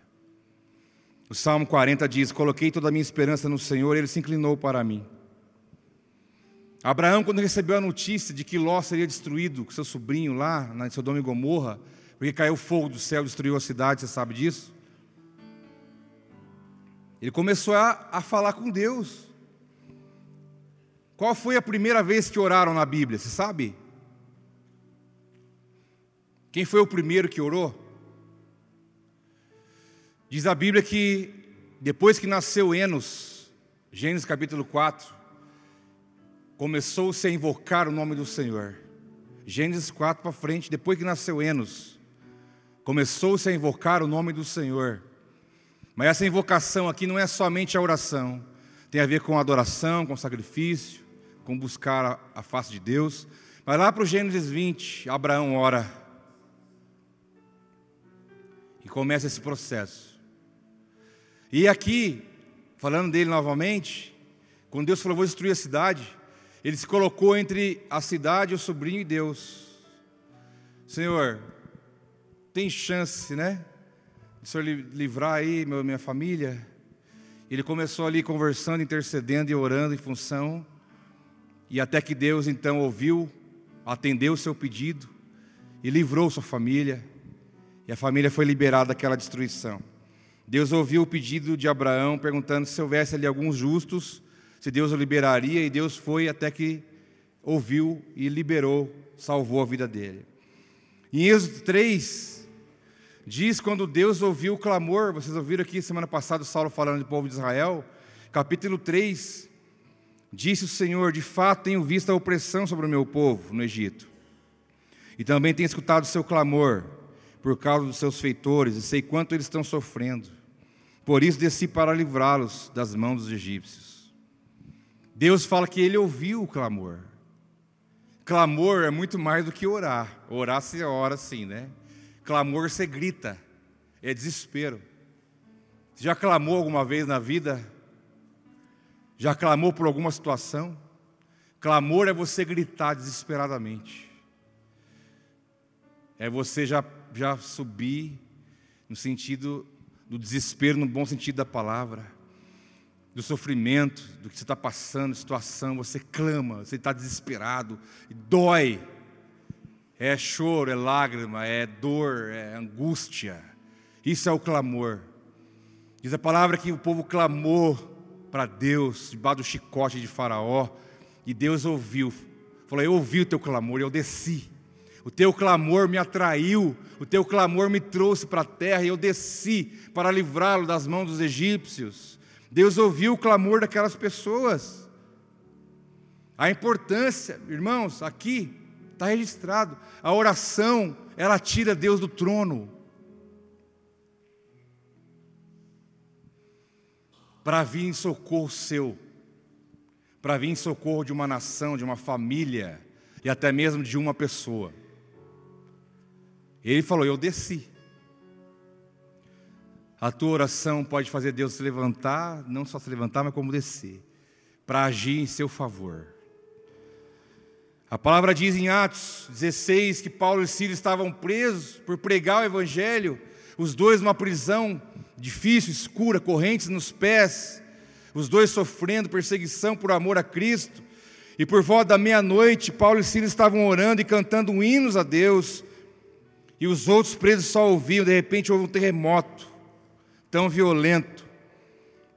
O Salmo 40 diz: Coloquei toda a minha esperança no Senhor, ele se inclinou para mim. Abraão, quando recebeu a notícia de que Ló seria destruído com seu sobrinho lá, na Sodoma e Gomorra, porque caiu fogo do céu destruiu a cidade, você sabe disso? Ele começou a, a falar com Deus. Qual foi a primeira vez que oraram na Bíblia? Você sabe? Quem foi o primeiro que orou? Diz a Bíblia que depois que nasceu Enos, Gênesis capítulo 4, começou-se a invocar o nome do Senhor. Gênesis 4 para frente, depois que nasceu Enos, começou-se a invocar o nome do Senhor. Mas essa invocação aqui não é somente a oração, tem a ver com adoração, com sacrifício, com buscar a, face de Deus. Mas lá para o Gênesis 20, Abraão ora. E começa esse processo. E aqui, falando dele novamente, quando Deus falou, vou destruir a cidade, ele se colocou entre a cidade, o sobrinho e Deus. Senhor, tem chance, né? De Senhor livrar aí minha família. Ele começou ali conversando, intercedendo e orando em função e até que Deus então ouviu, atendeu o seu pedido e livrou sua família. E a família foi liberada daquela destruição. Deus ouviu o pedido de Abraão, perguntando se houvesse ali alguns justos, se Deus o liberaria, e Deus foi até que ouviu e liberou, salvou a vida dele. Em Êxodo 3, diz quando Deus ouviu o clamor, vocês ouviram aqui semana passada Saulo falando do povo de Israel, capítulo 3, Disse o Senhor: De fato tenho visto a opressão sobre o meu povo no Egito, e também tenho escutado o seu clamor por causa dos seus feitores, e sei quanto eles estão sofrendo. Por isso desci para livrá-los das mãos dos egípcios. Deus fala que ele ouviu o clamor. Clamor é muito mais do que orar. Orar se ora sim, né? Clamor você grita, é desespero. Já clamou alguma vez na vida já clamou por alguma situação? Clamor é você gritar desesperadamente. É você já, já subir no sentido do desespero, no bom sentido da palavra, do sofrimento, do que você está passando, situação, você clama, você está desesperado, dói. É choro, é lágrima, é dor, é angústia. Isso é o clamor. Diz a palavra que o povo clamou para Deus, debaixo do chicote de Faraó, e Deus ouviu, falou: Eu ouvi o teu clamor, eu desci. O teu clamor me atraiu, o teu clamor me trouxe para a terra e eu desci para livrá-lo das mãos dos egípcios. Deus ouviu o clamor daquelas pessoas. A importância, irmãos, aqui está registrado. A oração, ela tira Deus do trono. para vir em socorro seu, para vir em socorro de uma nação, de uma família e até mesmo de uma pessoa. Ele falou: Eu desci. A tua oração pode fazer Deus se levantar, não só se levantar, mas como descer, para agir em seu favor. A palavra diz em Atos 16 que Paulo e Silas estavam presos por pregar o Evangelho, os dois numa prisão difícil, escura, correntes nos pés, os dois sofrendo perseguição por amor a Cristo. E por volta da meia-noite, Paulo e Silas estavam orando e cantando hinos a Deus. E os outros presos só ouviam, de repente houve um terremoto tão violento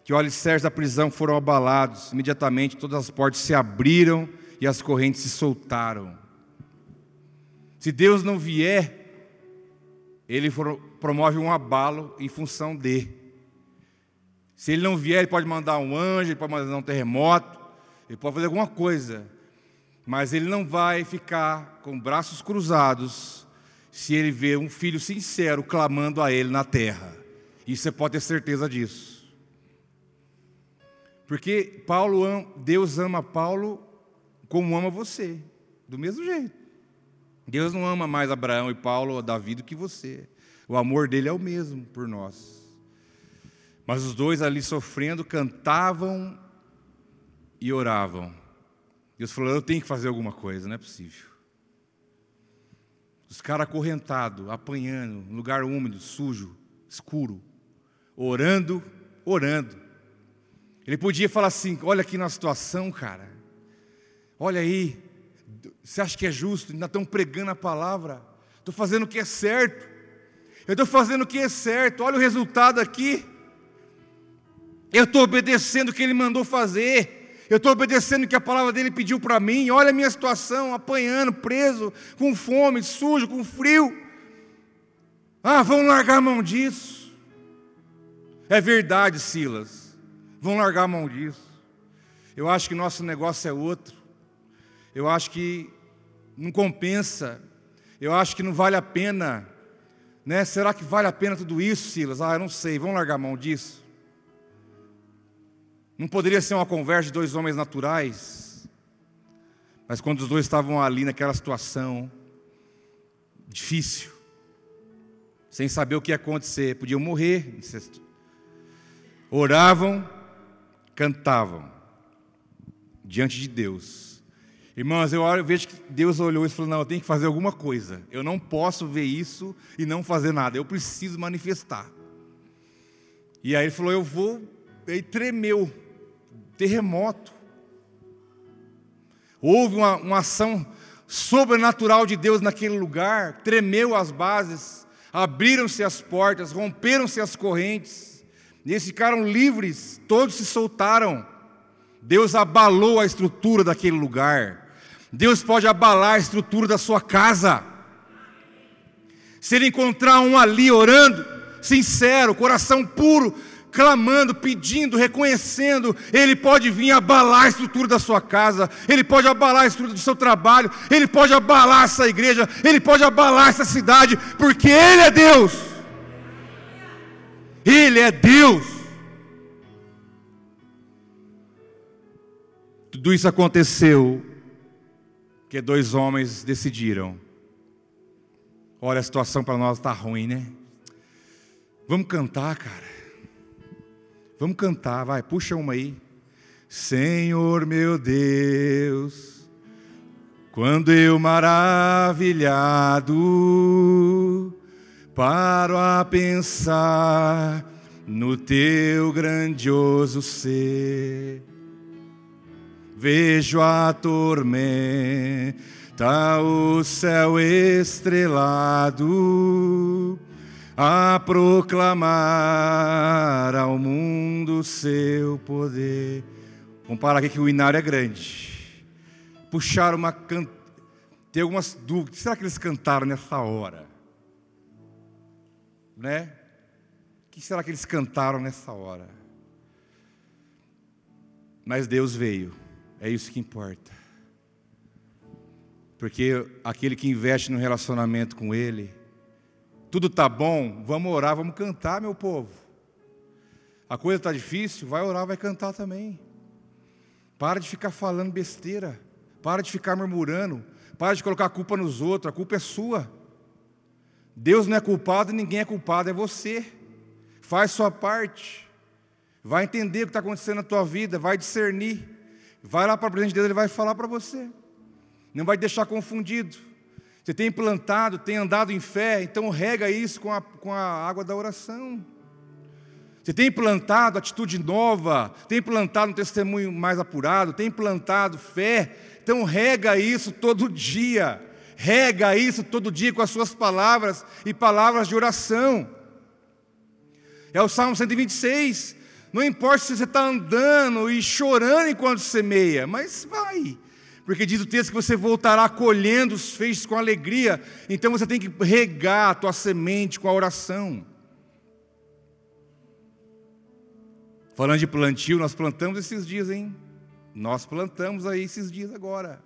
que os alicerces da prisão foram abalados. Imediatamente todas as portas se abriram e as correntes se soltaram. Se Deus não vier, ele promove um abalo em função de. Se ele não vier, ele pode mandar um anjo, ele pode mandar um terremoto, ele pode fazer alguma coisa, mas ele não vai ficar com braços cruzados se ele vê um filho sincero clamando a ele na terra. E você pode ter certeza disso. Porque Paulo, Deus ama Paulo como ama você, do mesmo jeito. Deus não ama mais Abraão e Paulo ou Davi do que você. O amor dele é o mesmo por nós. Mas os dois ali sofrendo cantavam e oravam. Deus falou: Eu tenho que fazer alguma coisa, não é possível. Os caras acorrentados, apanhando, um lugar úmido, sujo, escuro, orando, orando. Ele podia falar assim: Olha aqui na situação, cara. Olha aí, você acha que é justo? Ainda estão pregando a palavra. Estou fazendo o que é certo. Eu estou fazendo o que é certo. Olha o resultado aqui. Eu estou obedecendo o que ele mandou fazer. Eu estou obedecendo o que a palavra dele pediu para mim. Olha a minha situação, apanhando, preso, com fome, sujo, com frio. Ah, vão largar a mão disso. É verdade, Silas. Vão largar a mão disso. Eu acho que nosso negócio é outro. Eu acho que não compensa. Eu acho que não vale a pena. Né? Será que vale a pena tudo isso, Silas? Ah, eu não sei. Vamos largar a mão disso. Não poderia ser uma conversa de dois homens naturais. Mas quando os dois estavam ali naquela situação difícil, sem saber o que ia acontecer, podiam morrer, oravam, cantavam diante de Deus. Irmãos, eu, vejo que Deus olhou e falou: Não, eu tenho que fazer alguma coisa. Eu não posso ver isso e não fazer nada. Eu preciso manifestar. E aí ele falou: Eu vou. Ele tremeu. Terremoto. Houve uma, uma ação sobrenatural de Deus naquele lugar. Tremeu as bases. Abriram-se as portas. Romperam-se as correntes. E eles ficaram livres. Todos se soltaram. Deus abalou a estrutura daquele lugar. Deus pode abalar a estrutura da sua casa. Se ele encontrar um ali orando, sincero, coração puro, clamando, pedindo, reconhecendo, ele pode vir abalar a estrutura da sua casa, ele pode abalar a estrutura do seu trabalho, ele pode abalar essa igreja, ele pode abalar essa cidade, porque ele é Deus. Ele é Deus. Tudo isso aconteceu porque dois homens decidiram. Olha, a situação para nós está ruim, né? Vamos cantar, cara. Vamos cantar, vai, puxa uma aí. Senhor meu Deus, quando eu maravilhado paro a pensar no teu grandioso ser vejo a tormenta, o céu estrelado, a proclamar ao mundo seu poder. Vamos parar aqui que o inário é grande. Puxaram uma can... Tem algumas dúvidas. Será que eles cantaram nessa hora? Né? O que será que eles cantaram nessa hora? Mas Deus veio. É isso que importa. Porque aquele que investe no relacionamento com Ele, tudo está bom, vamos orar, vamos cantar, meu povo. A coisa está difícil, vai orar, vai cantar também. Para de ficar falando besteira, para de ficar murmurando, para de colocar a culpa nos outros, a culpa é sua. Deus não é culpado ninguém é culpado, é você. Faz sua parte, vai entender o que está acontecendo na tua vida, vai discernir. Vai lá para o presente de Deus, ele vai falar para você. Não vai deixar confundido. Você tem plantado, tem andado em fé, então rega isso com a, com a água da oração. Você tem plantado atitude nova, tem plantado um testemunho mais apurado, tem plantado fé, então rega isso todo dia. Rega isso todo dia com as suas palavras e palavras de oração. É o Salmo 126. Não importa se você está andando e chorando enquanto semeia, mas vai. Porque diz o texto que você voltará colhendo os feixes com alegria. Então você tem que regar a tua semente com a oração. Falando de plantio, nós plantamos esses dias, hein? Nós plantamos aí esses dias agora.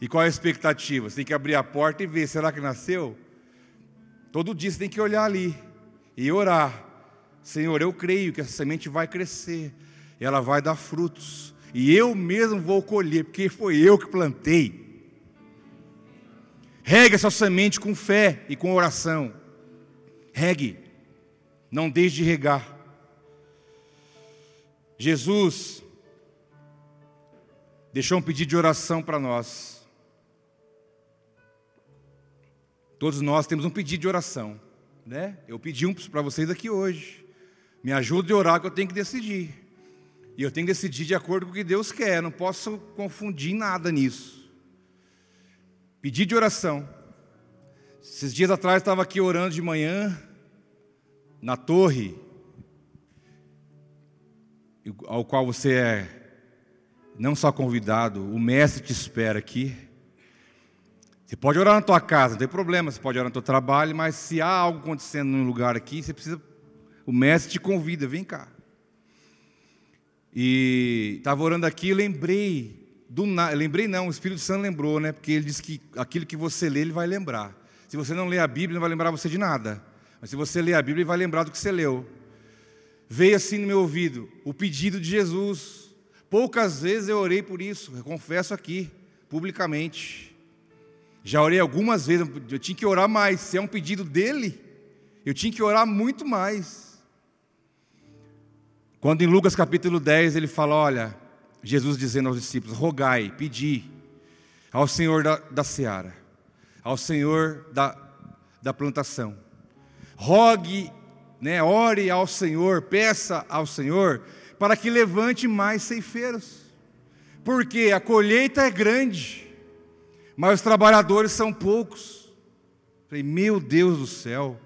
E qual é a expectativa? Você tem que abrir a porta e ver, será que nasceu? Todo dia você tem que olhar ali e orar. Senhor, eu creio que essa semente vai crescer, ela vai dar frutos, e eu mesmo vou colher, porque foi eu que plantei. Regue essa semente com fé e com oração. Regue, não deixe de regar. Jesus deixou um pedido de oração para nós. Todos nós temos um pedido de oração, né? Eu pedi um para vocês aqui hoje. Me ajude a orar que eu tenho que decidir. E eu tenho que decidir de acordo com o que Deus quer, não posso confundir nada nisso. Pedir de oração. Esses dias atrás estava aqui orando de manhã, na torre, ao qual você é não só convidado, o mestre te espera aqui. Você pode orar na tua casa, não tem problema, você pode orar no teu trabalho, mas se há algo acontecendo num lugar aqui, você precisa. O mestre te convida, vem cá. E estava orando aqui e lembrei do lembrei não, o Espírito Santo lembrou, né? Porque ele disse que aquilo que você lê, ele vai lembrar. Se você não lê a Bíblia, não vai lembrar você de nada. Mas se você lê a Bíblia, ele vai lembrar do que você leu. Veio assim no meu ouvido o pedido de Jesus. Poucas vezes eu orei por isso, eu confesso aqui, publicamente. Já orei algumas vezes, eu tinha que orar mais. Se é um pedido dele, eu tinha que orar muito mais. Quando em Lucas capítulo 10 ele fala: Olha, Jesus dizendo aos discípulos: Rogai, pedi ao Senhor da, da seara, ao Senhor da, da plantação, rogue, né, ore ao Senhor, peça ao Senhor, para que levante mais ceifeiros, porque a colheita é grande, mas os trabalhadores são poucos. Falei, meu Deus do céu.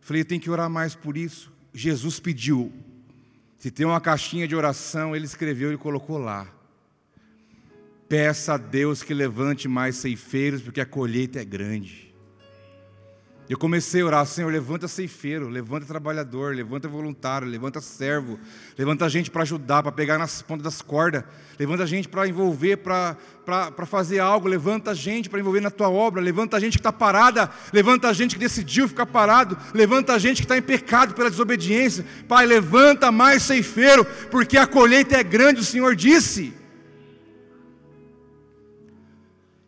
Falei, tem que orar mais por isso. Jesus pediu. Se tem uma caixinha de oração, ele escreveu e colocou lá. Peça a Deus que levante mais ceifeiros, porque a colheita é grande. Eu comecei a orar, Senhor, levanta ceifeiro, levanta trabalhador, levanta voluntário, levanta servo, levanta gente para ajudar, para pegar nas pontas das cordas, levanta gente para envolver, para fazer algo, levanta gente para envolver na tua obra, levanta gente que está parada, levanta gente que decidiu ficar parado, levanta gente que está em pecado pela desobediência. Pai, levanta mais ceifeiro, porque a colheita é grande, o Senhor disse.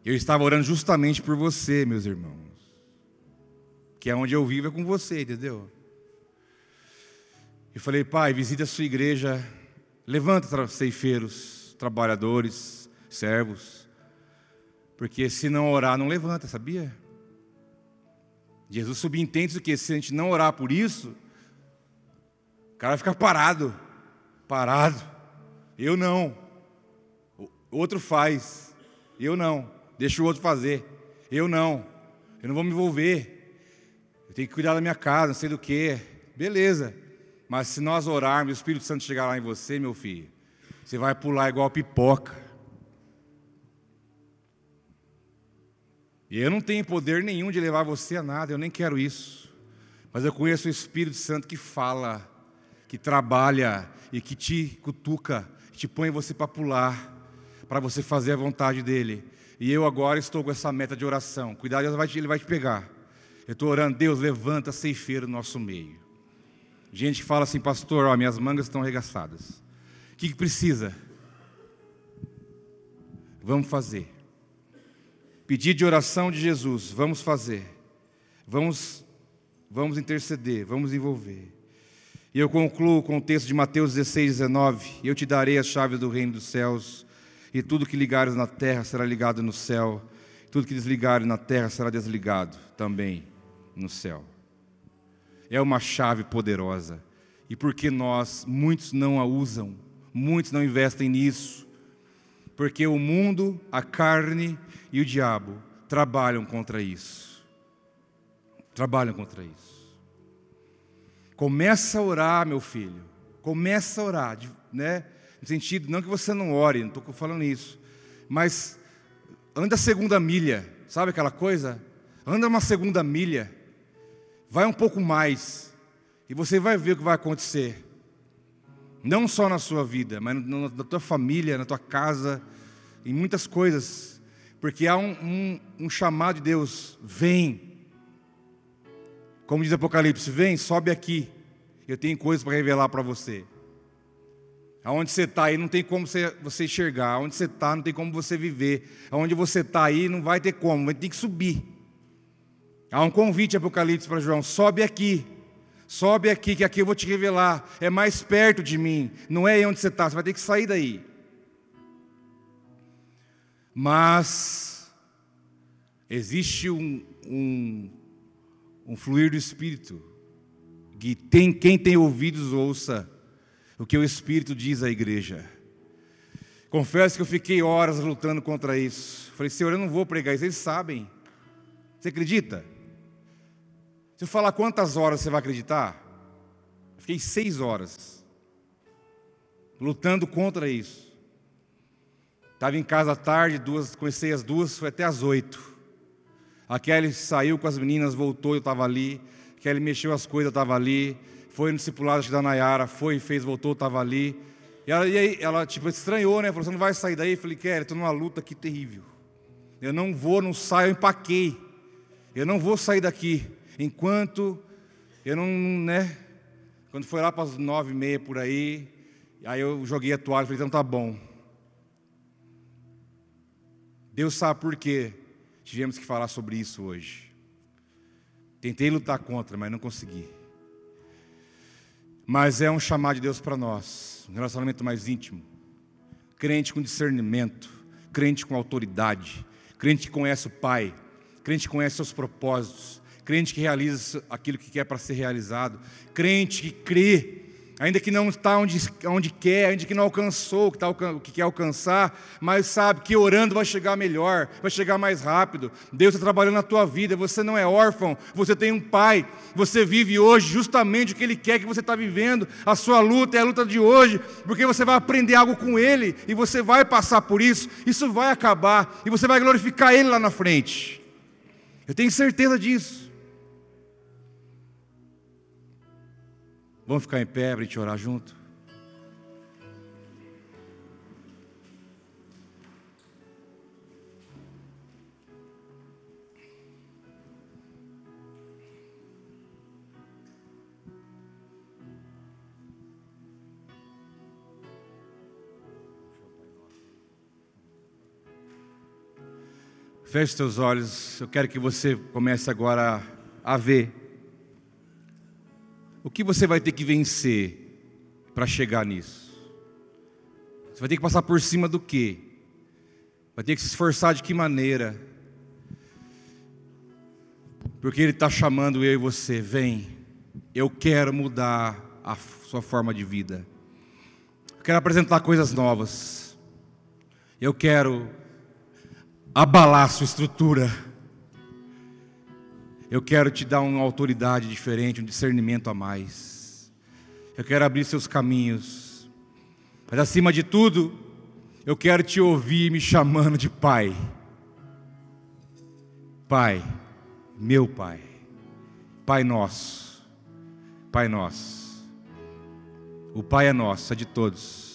Eu estava orando justamente por você, meus irmãos que é onde eu vivo é com você, entendeu? Eu falei, pai, visita a sua igreja, levanta ceifeiros, trabalhadores, servos, porque se não orar, não levanta, sabia? Jesus subentende o que? Se a gente não orar por isso, o cara fica parado, parado. Eu não. Outro faz, eu não. Deixa o outro fazer, eu não. Eu não vou me envolver. Eu tenho que cuidar da minha casa, não sei do que. Beleza. Mas se nós orarmos o Espírito Santo chegar lá em você, meu filho, você vai pular igual pipoca. E eu não tenho poder nenhum de levar você a nada, eu nem quero isso. Mas eu conheço o Espírito Santo que fala, que trabalha e que te cutuca, que te põe você para pular, para você fazer a vontade dele. E eu agora estou com essa meta de oração. Cuidado, ele vai te pegar. Eu estou orando, Deus, levanta ceifeiro no nosso meio. Gente que fala assim, pastor, ó, minhas mangas estão arregaçadas. O que, que precisa? Vamos fazer. Pedido de oração de Jesus, vamos fazer. Vamos, vamos interceder, vamos envolver. E eu concluo com o texto de Mateus 16, 19. Eu te darei as chaves do reino dos céus, e tudo que ligares na terra será ligado no céu, tudo que desligares na terra será desligado também no céu. É uma chave poderosa. E porque nós, muitos não a usam, muitos não investem nisso, porque o mundo, a carne e o diabo trabalham contra isso. Trabalham contra isso. Começa a orar, meu filho. Começa a orar, né? No sentido, não que você não ore, não estou falando isso, mas anda a segunda milha, sabe aquela coisa? Anda uma segunda milha vai um pouco mais, e você vai ver o que vai acontecer. Não só na sua vida, mas na tua família, na tua casa, em muitas coisas. Porque há um, um, um chamado de Deus: vem. Como diz Apocalipse: vem, sobe aqui. Eu tenho coisas para revelar para você. Aonde você está aí não tem como você, enxergar. Aonde você está não tem como você viver. Aonde você está aí não vai ter como, vai ter que subir. Há um convite Apocalipse para João: sobe aqui, sobe aqui, que aqui eu vou te revelar. É mais perto de mim, não é aí onde você está, você vai ter que sair daí. Mas existe um, um, um fluir do Espírito, que tem, quem tem ouvidos ouça. o que o Espírito diz à igreja. Confesso que eu fiquei horas lutando contra isso. Falei, Senhor, eu não vou pregar isso, eles sabem. Você acredita? Se eu falar quantas horas você vai acreditar? Eu fiquei seis horas lutando contra isso. Estava em casa à tarde, duas, comecei às duas, foi até às oito. A Kelly saiu com as meninas, voltou, eu estava ali. A Kelly mexeu as coisas, eu estava ali. Foi no discipulado da Nayara, foi, fez, voltou, estava ali. E, ela, e aí, ela tipo, estranhou, né? Falou, você não vai sair daí? Eu falei, Kelly, estou numa luta aqui terrível. Eu não vou, não saio, eu empaquei. Eu não vou sair daqui enquanto eu não, né? Quando foi lá para as nove e meia por aí, aí eu joguei a toalha e falei, então tá bom. Deus sabe por quê tivemos que falar sobre isso hoje. Tentei lutar contra, mas não consegui. Mas é um chamado de Deus para nós, um relacionamento mais íntimo. Crente com discernimento, crente com autoridade, crente que conhece o Pai, crente que conhece seus propósitos, crente que realiza aquilo que quer para ser realizado, crente que crê ainda que não está onde, onde quer, ainda que não alcançou o que, está, o que quer alcançar, mas sabe que orando vai chegar melhor, vai chegar mais rápido. Deus está trabalhando na tua vida, você não é órfão, você tem um pai, você vive hoje justamente o que Ele quer que você está vivendo. A sua luta é a luta de hoje, porque você vai aprender algo com Ele e você vai passar por isso, isso vai acabar e você vai glorificar Ele lá na frente. Eu tenho certeza disso. Vamos ficar em pé para gente orar junto? Feche seus olhos, eu quero que você comece agora a ver o que você vai ter que vencer para chegar nisso? Você vai ter que passar por cima do quê? Vai ter que se esforçar de que maneira? Porque Ele está chamando eu e você, vem, eu quero mudar a sua forma de vida. Eu quero apresentar coisas novas. Eu quero abalar sua estrutura. Eu quero te dar uma autoridade diferente, um discernimento a mais. Eu quero abrir seus caminhos. Mas acima de tudo, eu quero te ouvir me chamando de Pai. Pai, meu Pai. Pai nosso. Pai nosso. O Pai é nosso, é de todos.